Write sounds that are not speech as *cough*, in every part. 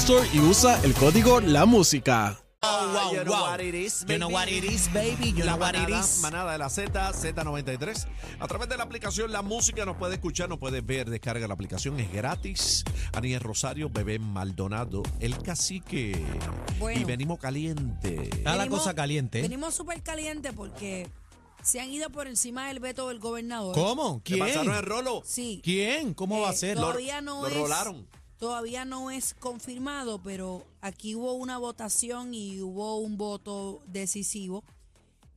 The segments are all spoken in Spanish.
Store y usa el código La Música. Oh, wow, you know wow. what it is, You know baby. what it is, baby. You La know what it manada, is. manada de la Z, Z93. A través de la aplicación La Música nos puede escuchar, nos puede ver, descarga la aplicación, es gratis. Aniel Rosario, Bebé Maldonado, El Cacique. Bueno. Y venimos caliente. Está la Venimos- cosa caliente. Venimos súper caliente porque se han ido por encima del veto del gobernador. ¿Cómo? ¿Qué ¿Quién? pasaron el rolo? Sí. ¿Quién? ¿Cómo va a Eh, ser? Todavía no lo es. rolaron. Todavía no es confirmado, pero aquí hubo una votación y hubo un voto decisivo,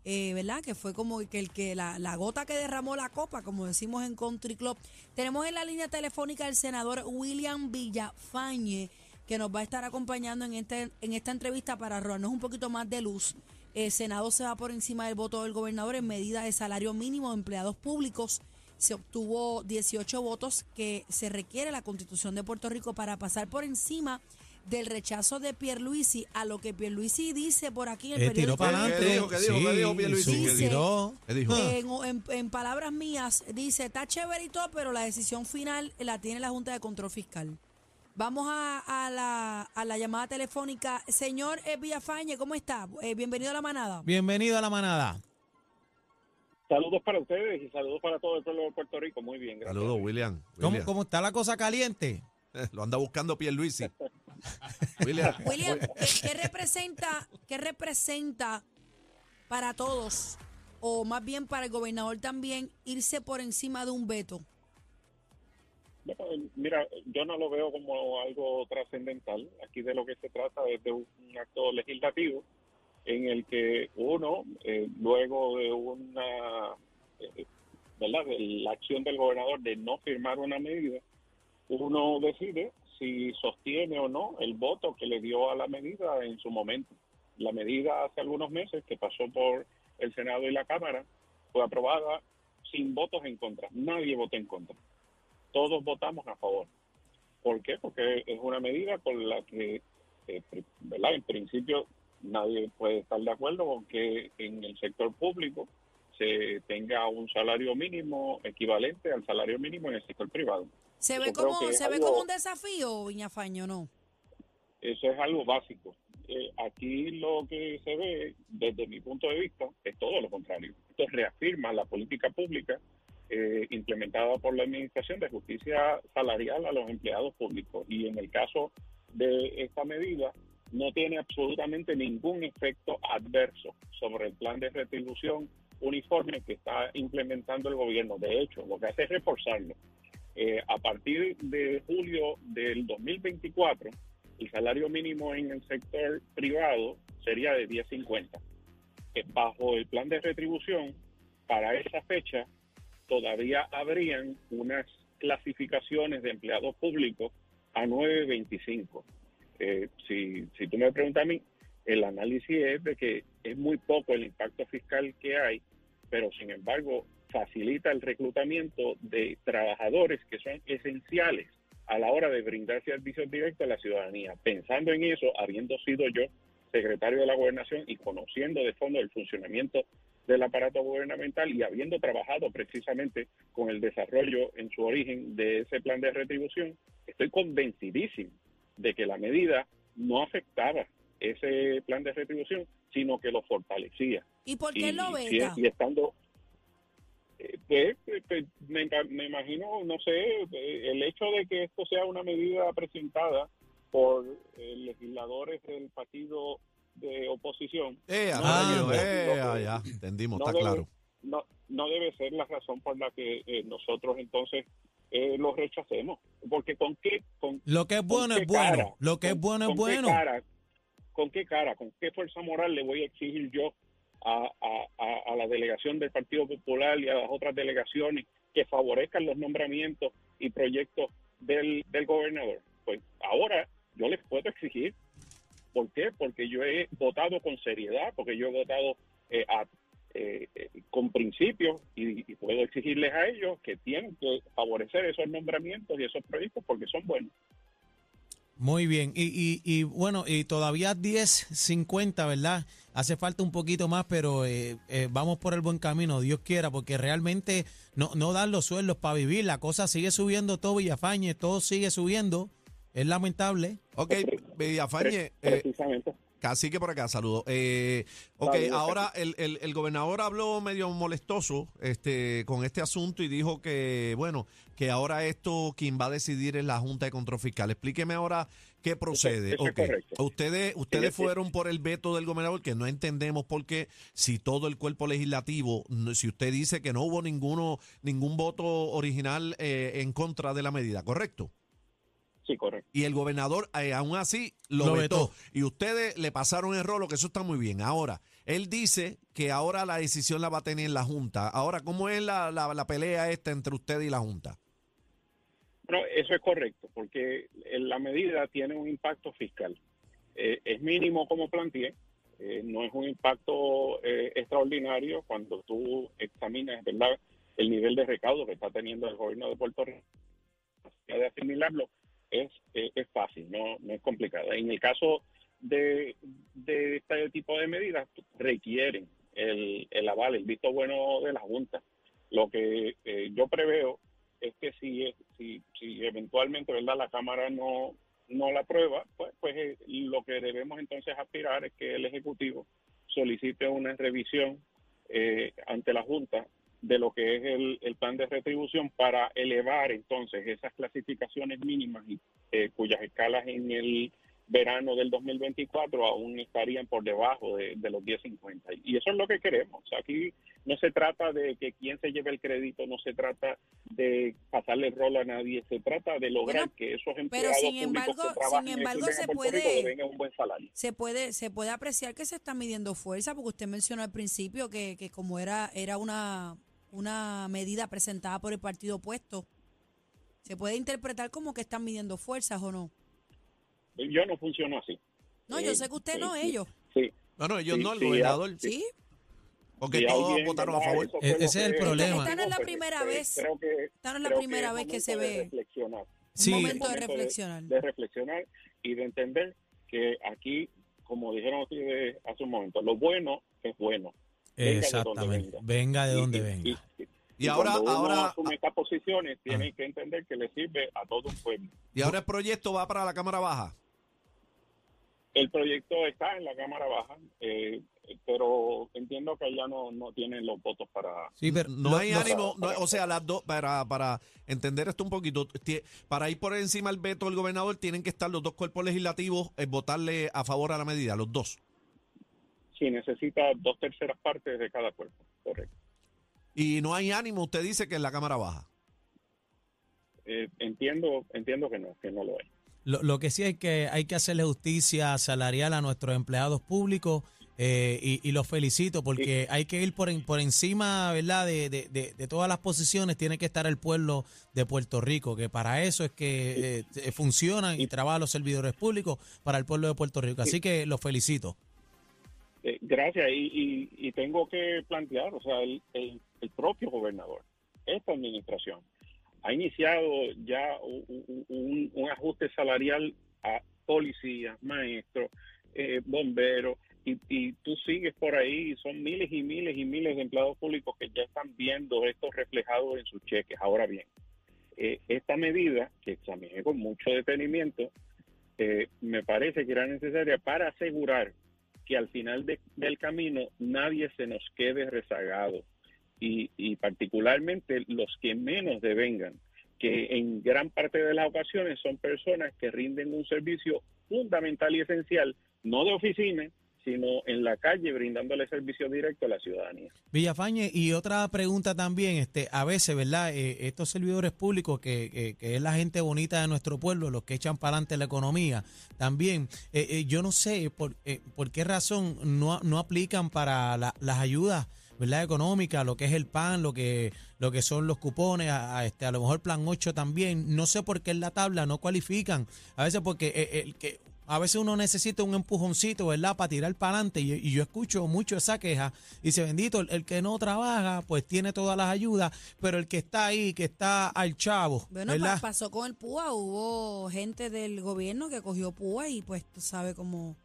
eh, ¿verdad? Que fue como que el que la, gota que derramó la copa, como decimos en Country Club. Tenemos en la línea telefónica al senador William Villafañe, que nos va a estar acompañando en, este, en esta entrevista para robarnos un poquito más de luz. El Senado se va por encima del voto del gobernador en medida de salario mínimo de empleados públicos. Se obtuvo 18 votos que se requiere la Constitución de Puerto Rico para pasar por encima del rechazo de Pierluisi a lo que Pierluisi dice por aquí en el Eh, tiró periódico. para ¿Qué adelante. dijo? ¿Qué dijo? ¿Qué dijo Pierluisi? sí, ¿Qué dijo? tiró. ¿Qué dijo? En, en- en palabras mías, dice, está chévere y todo, pero la decisión final la tiene la Junta de Control Fiscal. Vamos a, a la, a la llamada telefónica. Señor Villafañe, ¿cómo está? Eh, bienvenido a la manada. Bienvenido a la manada. Saludos para ustedes y saludos para todo el pueblo de Puerto Rico. Muy bien, gracias. Saludos, William. ¿Cómo, William. cómo está la cosa caliente? *laughs* Lo anda buscando Pierluisi. *laughs* William. William, ¿qué, qué representa, ¿qué representa para todos, o más bien para el gobernador también, irse por encima de un veto? Mira, yo no lo veo como algo trascendental. Aquí de lo que se trata es de un acto legislativo en el que uno, eh, luego de una, eh, ¿verdad? De la acción del gobernador de no firmar una medida, uno decide si sostiene o no el voto que le dio a la medida en su momento. La medida hace algunos meses que pasó por el Senado y la Cámara fue aprobada sin votos en contra. Nadie votó en contra. Todos votamos a favor. ¿Por qué? Porque es una medida con la que, eh, ¿verdad? En principio, nadie puede estar de acuerdo con que en el sector público se tenga un salario mínimo equivalente al salario mínimo en el sector privado. ¿Se ve como, se ve como un desafío, Viñafaño, no? Eso es algo básico. Eh, aquí lo que se ve, desde mi punto de vista, es todo lo contrario. Esto reafirma la política pública eh, implementada por la Administración de Justicia Salarial a los empleados públicos. Y en el caso de esta medida, no tiene absolutamente ningún efecto adverso sobre el plan de retribución uniforme que está implementando el gobierno. De hecho, lo que hace es reforzarlo. Eh, a partir de julio del 2024, el salario mínimo en el sector privado sería de 10.50. Eh, Bajo el plan de retribución, para esa fecha, todavía habrían unas clasificaciones de empleados públicos a 9.25. Eh, si, si tú me preguntas a mí, el análisis es de que es muy poco el impacto fiscal que hay, pero sin embargo facilita el reclutamiento de trabajadores que son esenciales a la hora de brindar servicios directos a la ciudadanía. Pensando en eso, habiendo sido yo secretario de la gobernación y conociendo de fondo el funcionamiento del aparato gubernamental y habiendo trabajado precisamente con el desarrollo en su origen de ese plan de retribución, estoy convencidísimo de que la medida no afectaba ese plan de retribución, sino que lo fortalecía. ¿Y por qué y, lo veta? y estando Eh, Pues, eh, pues, me, imagino, no sé, eh, el hecho de que esto sea una medida presentada por eh, legisladores del partido de oposición Eh, No, ah, no, eh, no, ah, ya, entendimos, no está debe- claro. no, no debe ser la razón por la que eh, nosotros entonces eh, lo rechacemos. Porque con qué... Con, Lo que es bueno es bueno. cara, Lo que es bueno es qué bueno. cara- ¿Con qué cara, con qué fuerza moral le voy a exigir yo a, a- a- a la delegación del Partido Popular y a las otras delegaciones que favorezcan los nombramientos y proyectos del, del gobernador? Pues ahora yo les puedo exigir. ¿Por qué? Porque yo he votado con seriedad, porque yo he votado eh, a- eh, eh, con principios y, y puedo exigirles a ellos que tienen que favorecer esos nombramientos y esos proyectos porque son buenos. Muy bien. Y, y, y bueno, y todavía 10.50, ¿verdad? Hace falta un poquito más, pero eh, eh, vamos por el buen camino, Dios quiera, porque realmente no, no dan los sueldos para vivir. La cosa sigue subiendo todo, Villafañe, todo sigue subiendo. Es lamentable. Ok, Villafañe, eh, Precisamente. Cacique por acá, saludos. Eh, ok, ahora el, el- el gobernador habló medio molestoso este, con este asunto y dijo que, bueno, que ahora esto quien va a decidir es la Junta de Control Fiscal. Explíqueme ahora qué procede. eso es Ok, correcto. Ustedes, ustedes Sí, fueron por el veto del gobernador, que no entendemos por qué, si todo el cuerpo legislativo, si usted dice que no hubo ninguno, ningún voto original eh, en contra de la medida, ¿correcto? Sí, correcto. y el gobernador eh, aún así lo, Lo vetó. vetó. Y ustedes le pasaron el rolo, que eso está muy bien. Ahora, él dice que ahora la decisión la va a tener la Junta. Ahora, ¿cómo es la, la- la pelea esta entre usted y la Junta? Bueno, eso es correcto, porque la medida tiene un impacto fiscal. Eh, es mínimo como planteé, eh, no es un impacto eh, extraordinario cuando tú examinas ¿verdad? el nivel de recaudo que está teniendo el gobierno de Puerto Rico. De asimilarlo es, es fácil, no, no es complicada. En el caso de, de este tipo de medidas, requieren el, el aval, el visto bueno de la Junta. Lo que eh, yo preveo es que si, si, si eventualmente verdad la Cámara no, no la aprueba, pues, pues eh, lo que debemos entonces aspirar es que el Ejecutivo solicite una revisión eh, ante la Junta de lo que es el, el plan de retribución para elevar entonces esas clasificaciones mínimas y, eh, cuyas escalas en el verano del 2024 aún estarían por debajo de, de los 10.50. Y eso es lo que queremos. O sea, aquí no se trata de que quién se lleve el crédito, no se trata de pasarle el rol a nadie, se trata de lograr Bueno, que esos pero empleados sin públicos embargo- que trabajan sin embargo a se puede- un buen salario. Se puede, se puede apreciar que se está midiendo fuerza, porque usted mencionó al principio que, que como era, era una, una medida presentada por el partido opuesto, se puede interpretar como que están midiendo fuerzas o no. Yo no funciono así. No, yo Eh, sé que usted eh, no, sí, ellos. Sí. Bueno, ellos Sí, no, el sí, gobernador, ¿Sí? porque todos votaron a favor. E- ese es el problema. Esta no es la primera pues, vez. Creo que, Esta no es la primera vez que se de ve. reflexionar. Sí. Un momento de reflexionar. de reflexionar y de entender que aquí, como dijeron ustedes hace un momento, lo bueno es bueno. Venga de donde Exactamente. venga. Venga de donde y- venga. Y, Y ahora- cuando uno ahora- asume estas posiciones, tiene que entender que le sirve a todo un pueblo. Y ahora el proyecto va para la Cámara Baja. El proyecto está en la Cámara Baja, eh, pero entiendo que allá no, no tienen los votos para... Sí, pero No hay ánimo, no- o sea, las dos, para, para entender esto un poquito, para ir por encima del veto del gobernador, tienen que estar los dos cuerpos legislativos eh, votarle a favor a la medida, los dos. Si necesita dos terceras partes de cada cuerpo, correcto. Y no hay ánimo, usted dice que en la Cámara Baja. Eh, entiendo entiendo que no, que no lo hay. Lo, lo que sí es que hay que hacerle justicia salarial a nuestros empleados públicos eh, y, y los felicito porque hay que ir por, en- por encima ¿verdad? De, de- de- de todas las posiciones, tiene que estar el pueblo de Puerto Rico, que para eso es que eh, eh, funcionan y trabajan los servidores públicos para el pueblo de Puerto Rico. Así que los felicito. Eh, gracias. Y, y, y tengo que plantear, o sea, el, propio gobernador, esta administración, ha iniciado ya un ajuste salarial a policías, maestros, eh, bomberos, y, y tú sigues por ahí, y son miles y miles y miles de empleados públicos que ya están viendo esto reflejado en sus cheques. Ahora bien, eh, esta medida, que examiné con mucho detenimiento, eh, me parece que era necesaria para asegurar que al final de- del camino nadie se nos quede rezagado. y, y particularmente los que menos devengan, que en gran parte de las ocasiones son personas que rinden un servicio fundamental y esencial, no de oficina, sino en la calle brindándole servicio directo a la ciudadanía. Villafañe, y otra pregunta también, este, a veces, ¿verdad? Eh, estos servidores públicos, que, que, que, es la gente bonita de nuestro pueblo, los que echan para adelante la economía, también, eh, eh, yo no sé por, eh, por qué razón no, no aplican para la, las ayudas. ¿verdad? económica, lo que es el PAN, lo que lo que son los cupones, a, a este a lo mejor plan 8 también, no sé por qué en la tabla no cualifican. A veces porque eh, el que a veces uno necesita un empujoncito, ¿verdad? Para tirar para adelante. Y, y, yo escucho mucho esa queja. Dice, bendito, el, el, que no trabaja, pues tiene todas las ayudas, pero el que está ahí, que está al chavo. Bueno, ¿verdad? pasó con el PUA. Hubo gente del gobierno que cogió PUA y pues tú sabes cómo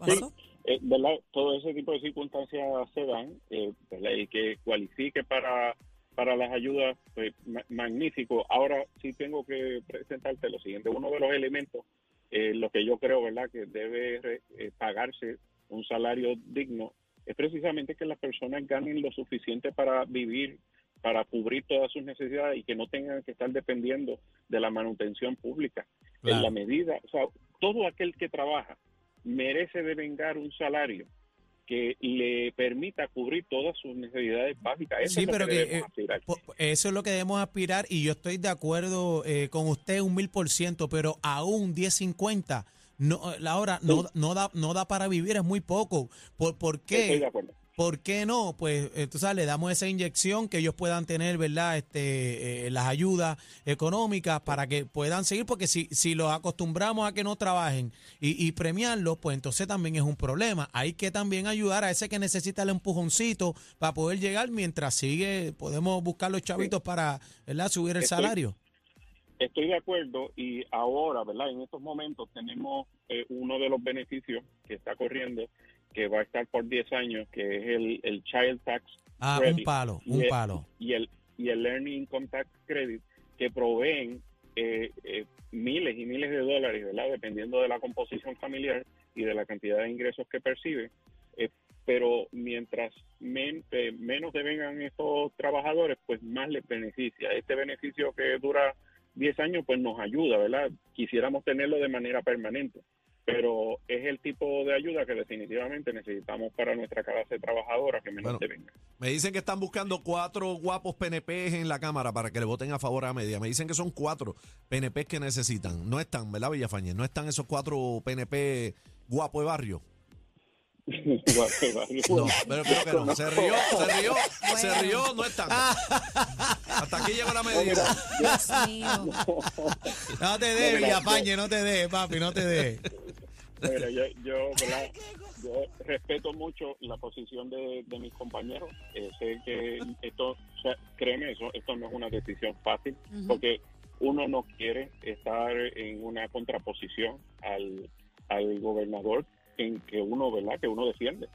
pasó. Sí. Eh, ¿verdad? Todo ese tipo de circunstancias se dan, eh, ¿verdad? Y que cualifique para, para las ayudas, pues magnífico. Ahora sí tengo que presentarte lo siguiente. Uno de los elementos eh, lo que yo creo, ¿verdad?, que debe eh, pagarse un salario digno es precisamente que las personas ganen lo suficiente para vivir, para cubrir todas sus necesidades y que no tengan que estar dependiendo de la manutención pública. Claro. En la medida, o sea, todo aquel que trabaja merece devengar un salario que le permita cubrir todas sus necesidades básicas. Eso sí, es pero que, que eh, eso es lo que debemos aspirar y yo estoy de acuerdo eh, con usted un mil por ciento, pero aún 10.50 no, la hora no, no, da, no da para vivir, es muy poco. ¿Por, por qué? Estoy de acuerdo. ¿Por qué no? Pues entonces le damos esa inyección que ellos puedan tener, ¿verdad? Este, eh, las ayudas económicas para que puedan seguir, porque si, si los acostumbramos a que no trabajen y, y premiarlos, pues entonces también es un problema. Hay que también ayudar a ese que necesita el empujoncito para poder llegar mientras sigue, podemos buscar los chavitos para, ¿verdad? Subir el estoy, salario. Estoy de acuerdo y ahora, ¿verdad? En estos momentos tenemos eh, uno de los beneficios que está corriendo que va a estar por 10 años, que es el, el Child Tax ah, Credit. un palo, un y palo. El, y el, y el Learning Income Tax Credit, que proveen eh, eh, miles y miles de dólares, ¿verdad? Dependiendo de la composición familiar y de la cantidad de ingresos que percibe. Eh, pero mientras men, eh, menos devengan estos trabajadores, pues más les beneficia. Este beneficio que dura 10 años, pues nos ayuda, ¿verdad? Quisiéramos tenerlo de manera permanente pero es el tipo de ayuda que definitivamente necesitamos para nuestra clase trabajadora que menos bueno, venga. Me dicen que están buscando cuatro guapos PNP en la Cámara para que le voten a favor a media. Me dicen que son cuatro PNP que necesitan. No están, ¿verdad, Villafañez? No están esos cuatro PNP *laughs* guapos de barrio. no, pero creo que no. Se rió, se rió, bueno. se rió, no están. Hasta aquí llegó la medida. Dios mío. *laughs* No te dé, Villafañe, no te dé, papi, no te dé. Bueno, yo, yo, ¿verdad? yo respeto mucho la posición de, de mis compañeros. Eh, sé que esto, o sea, créeme, eso, esto no es una decisión fácil, uh -huh. porque uno no quiere estar en una contraposición al, al gobernador en que uno, ¿verdad? Que uno defiende.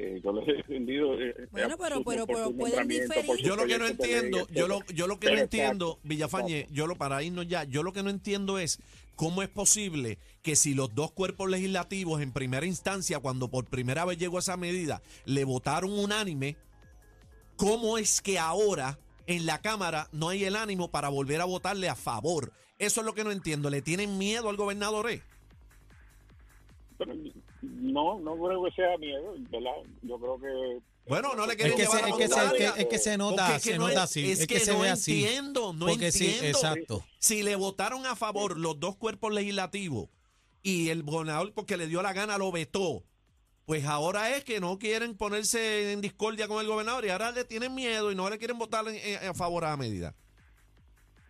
Eh, yo lo he defendido. Eh, bueno, pero, pero, pero pueden diferir. Yo lo que no entiendo, yo lo, yo lo que no entiendo, Villafañe, yo lo para irnos ya, yo lo que no entiendo es cómo es posible que si los dos cuerpos legislativos en primera instancia, cuando por primera vez llegó esa medida, le votaron unánime, cómo es que ahora en la Cámara no hay el ánimo para volver a votarle a favor. Eso es lo que no entiendo. ¿Le tienen miedo al gobernador? Eh? Pero, no, no creo que sea miedo, ¿verdad? Yo creo que bueno, no le quieren es que llevar se, a es que, se, es, que, es que se nota, es que se no nota así. Es, es que, que, se no ve entiendo, así. no Porque entiendo. Sí, exacto. Si le votaron a favor los dos cuerpos legislativos y el gobernador porque le dio la gana lo vetó, pues ahora es que no quieren ponerse en discordia con el gobernador y ahora le tienen miedo y no le quieren votar en, en, a favor a la medida.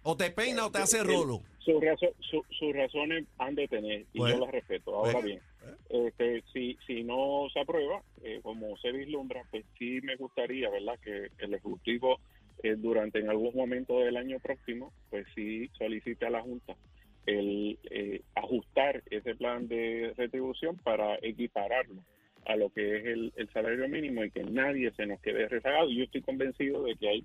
O te peina o te hace rolo. Sus razón, su, su razones han de tener y bueno, yo las respeto. Ahora bueno, bien, este, si, si no se aprueba, eh, como se vislumbra, pues sí me gustaría, ¿verdad?, que el Ejecutivo eh, durante en algún momento del año próximo, pues sí solicite a la Junta el eh, ajustar ese plan de retribución para equipararlo a lo que es el, el salario mínimo y que nadie se nos quede rezagado. Yo estoy convencido de que hay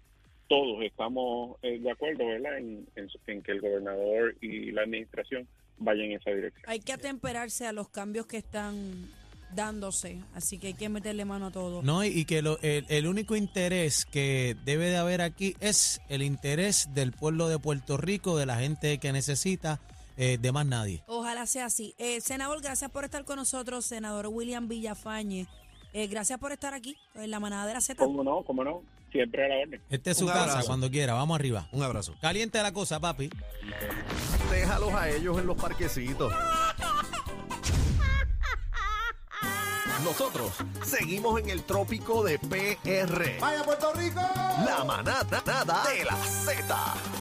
todos estamos eh, de acuerdo, ¿verdad?, en, en, en, que el gobernador y la administración vayan en esa dirección. Hay que atemperarse a los cambios que están dándose, así que hay que meterle mano a todo. No, y, y que lo- el, el único interés que debe de haber aquí es el interés del pueblo de Puerto Rico, de la gente que necesita, eh, de más nadie. Ojalá sea así. Eh, senador, gracias por estar con nosotros, senador William Villafañe. Eh, gracias por estar aquí en la manada de la Z. ¿Cómo no? ¿Cómo no? Siempre a la orden. Este es su casa, cuando quiera, vamos arriba. Un abrazo. Caliente la cosa, papi. Déjalos a ellos en los parquecitos. Nosotros seguimos en el trópico de PR. ¡Vaya Puerto Rico! La manada nada de la Z.